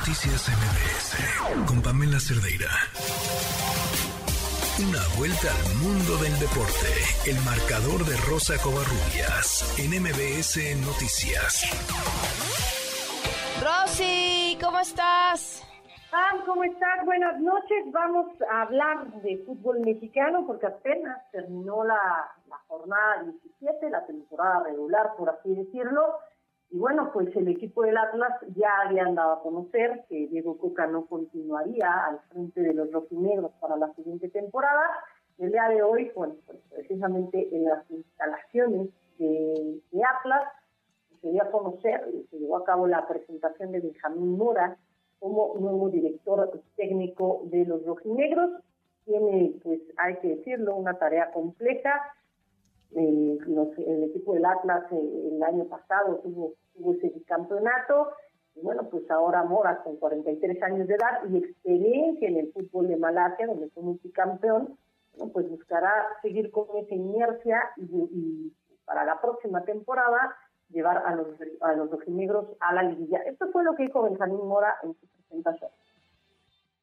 Noticias MBS con Pamela Cerdeira. Una vuelta al mundo del deporte. El marcador de Rosa Covarrubias en MBS Noticias. Rosy, ¿cómo estás? Pam, ¿cómo estás? Buenas noches. Vamos a hablar de fútbol mexicano porque apenas terminó la, la jornada 17, la temporada regular, por así decirlo. Y bueno, pues el equipo del Atlas ya habían dado a conocer que Diego Coca no continuaría al frente de los rojinegros para la siguiente temporada. El día de hoy, bueno, pues precisamente en las instalaciones de, Atlas, se dio a conocer, se llevó a cabo la presentación de Benjamín Mora como nuevo director técnico de los rojinegros. Tiene, pues hay que decirlo, una tarea compleja eh, el equipo del Atlas eh, el año pasado tuvo, tuvo ese campeonato. Y bueno, pues ahora Mora con 43 años de edad y experiencia en el fútbol de Malasia, donde fue multicampeón, pues buscará seguir con esa inercia y, para la próxima temporada llevar a los a los rojinegros a la liguilla. Esto fue lo que dijo Benjamín Mora en su presentación.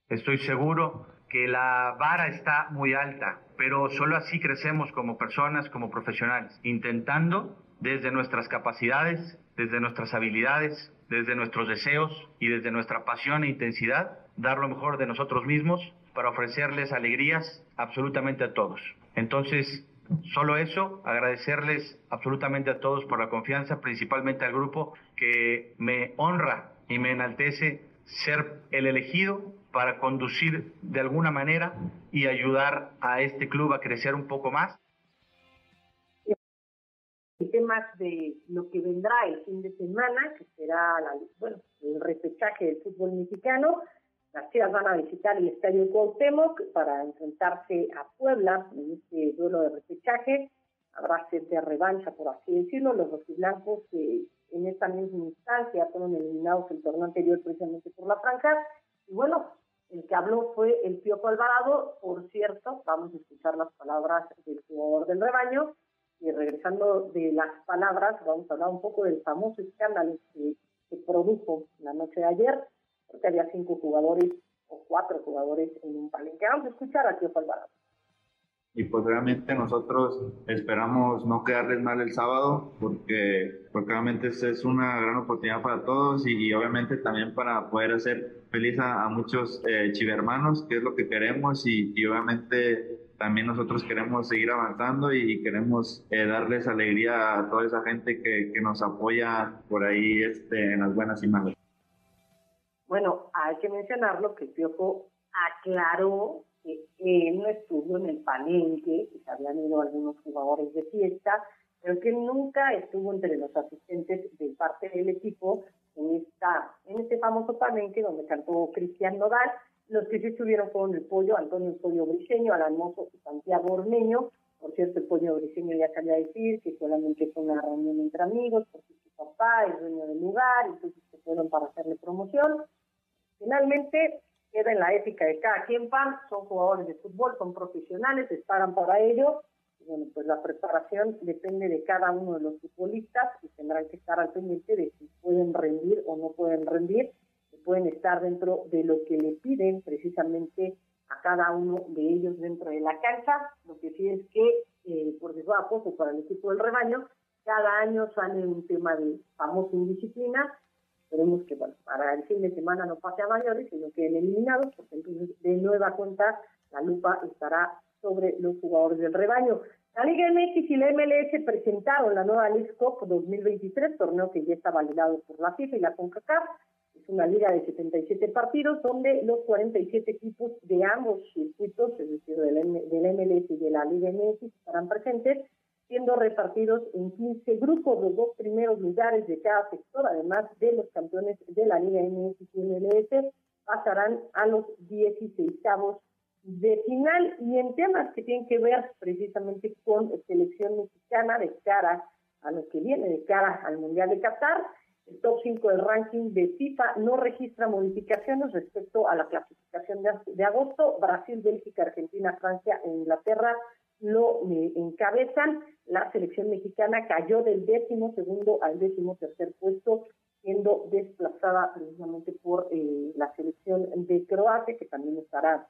Estoy seguro que la vara está muy alta, pero solo así crecemos como personas, como profesionales, intentando desde nuestras capacidades, desde nuestras habilidades, desde nuestros deseos y desde nuestra pasión e intensidad, dar lo mejor de nosotros mismos para ofrecerles alegrías absolutamente a todos. Entonces, solo eso, agradecerles absolutamente a todos por la confianza, principalmente al grupo que me honra y me enaltece ser el elegido para conducir de alguna manera y ayudar a este club a crecer un poco más. El tema de lo que vendrá el fin de semana, que será la, bueno, el repechaje del fútbol mexicano. Las Chivas van a visitar el Estadio Cuauhtémoc para enfrentarse a Puebla en este duelo de repechaje. Habrá sed de revancha, por así decirlo. Los rojiblancos que en esta misma instancia fueron eliminados el torneo anterior precisamente por la franja. Y bueno, el que habló fue el Piojo Alvarado, por cierto, vamos a escuchar las palabras del jugador del rebaño, y regresando de las palabras, vamos a hablar un poco del famoso escándalo que se produjo la noche de ayer, porque había cinco jugadores o cuatro jugadores en un palenque. Vamos a escuchar a Piojo Alvarado y pues realmente nosotros esperamos no quedarles mal el sábado porque, porque realmente es una gran oportunidad para todos y, obviamente también para poder hacer feliz a, muchos eh, chivermanos, que es lo que queremos y, obviamente también nosotros queremos seguir avanzando y queremos eh, darles alegría a toda esa gente que, que nos apoya por ahí este, en las buenas y malas. Bueno, hay que mencionarlo que Piojo aclaró él no estuvo en el palenque, que se habían ido algunos jugadores de fiesta, pero que nunca estuvo entre los asistentes de parte del equipo en esta en este famoso palenque donde cantó Cristian Nodal. Los que sí estuvieron fueron el pollo, Antonio Pollo Briseño, Alan Mozo y Santiago Ormeño. Por cierto, el Pollo Briseño ya sabía decir que solamente fue una reunión entre amigos, porque su papá es dueño del lugar, entonces se fueron para hacerle promoción. Finalmente, queda en la ética de cada quien, pan, son jugadores de fútbol, son profesionales, esperan para ello. Bueno, pues la preparación depende de cada uno de los futbolistas y tendrán que estar al pendiente de si pueden rendir o no pueden rendir, si pueden estar dentro de lo que le piden precisamente a cada uno de ellos dentro de la cancha. Lo que sí es que, eh, por a poco para el equipo del rebaño, cada año sale un tema de famosa indisciplina Esperemos que bueno, para el fin de semana no pase a mayores, sino que queden eliminados, porque entonces de nueva cuenta la lupa estará sobre los jugadores del rebaño. La Liga MX y la MLS presentaron la nueva League Cup 2023, torneo que ya está validado por la FIFA y la CONCACAF. Es una liga de 77 partidos donde los 47 equipos de ambos circuitos, es decir, del, del MLS y de la Liga MX, estarán presentes siendo repartidos en 15 grupos. Los dos primeros lugares de cada sector, además de los campeones de la Liga MX y MLS, pasarán a los 16 de final. Y en temas que tienen que ver precisamente con selección mexicana de cara a lo que viene, de cara al Mundial de Qatar, el top 5 del ranking de FIFA no registra modificaciones respecto a la clasificación de, de agosto. Brasil, Bélgica, Argentina, Francia e Inglaterra lo eh, encabezan. La selección mexicana cayó del décimo segundo al décimo tercer puesto, siendo desplazada precisamente por eh, la selección de Croacia, que también estará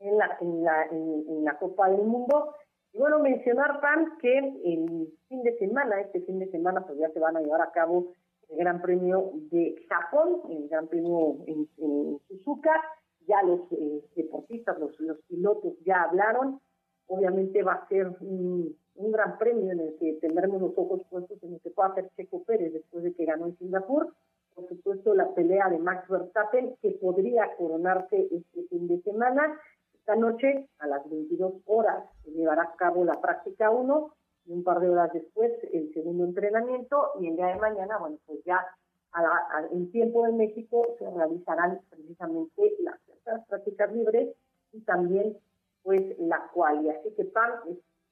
en la, en la, en, la Copa del Mundo. Y bueno, mencionar, Pan, que el fin de semana, este fin de semana, pues ya se van a llevar a cabo el Gran Premio de Japón, el Gran Premio en, Suzuka. Ya los eh, deportistas, los, los pilotos ya hablaron. Obviamente va a ser un, gran premio en el que tendremos los ojos puestos en el que pueda hacer Checo Pérez después de que ganó en Singapur. Por supuesto, la pelea de Max Verstappen, que podría coronarse este fin de semana. Esta noche, a las 22 horas, se llevará a cabo la práctica 1 y un par de horas después el segundo entrenamiento y el día de mañana, bueno, pues ya en tiempo de México se realizarán precisamente las prácticas libres y también pues la cual. Así que Pan,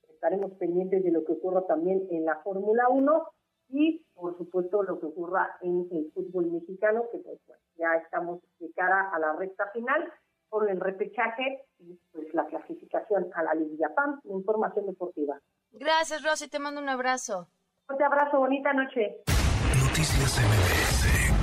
estaremos pendientes de lo que ocurra también en la Fórmula 1 y por supuesto lo que ocurra en el fútbol mexicano, que pues ya estamos de cara a la recta final por el repechaje y pues la clasificación a la Liga PAN, información deportiva. Gracias, Rosy, te mando un abrazo. Un abrazo, bonita noche. Noticias MBS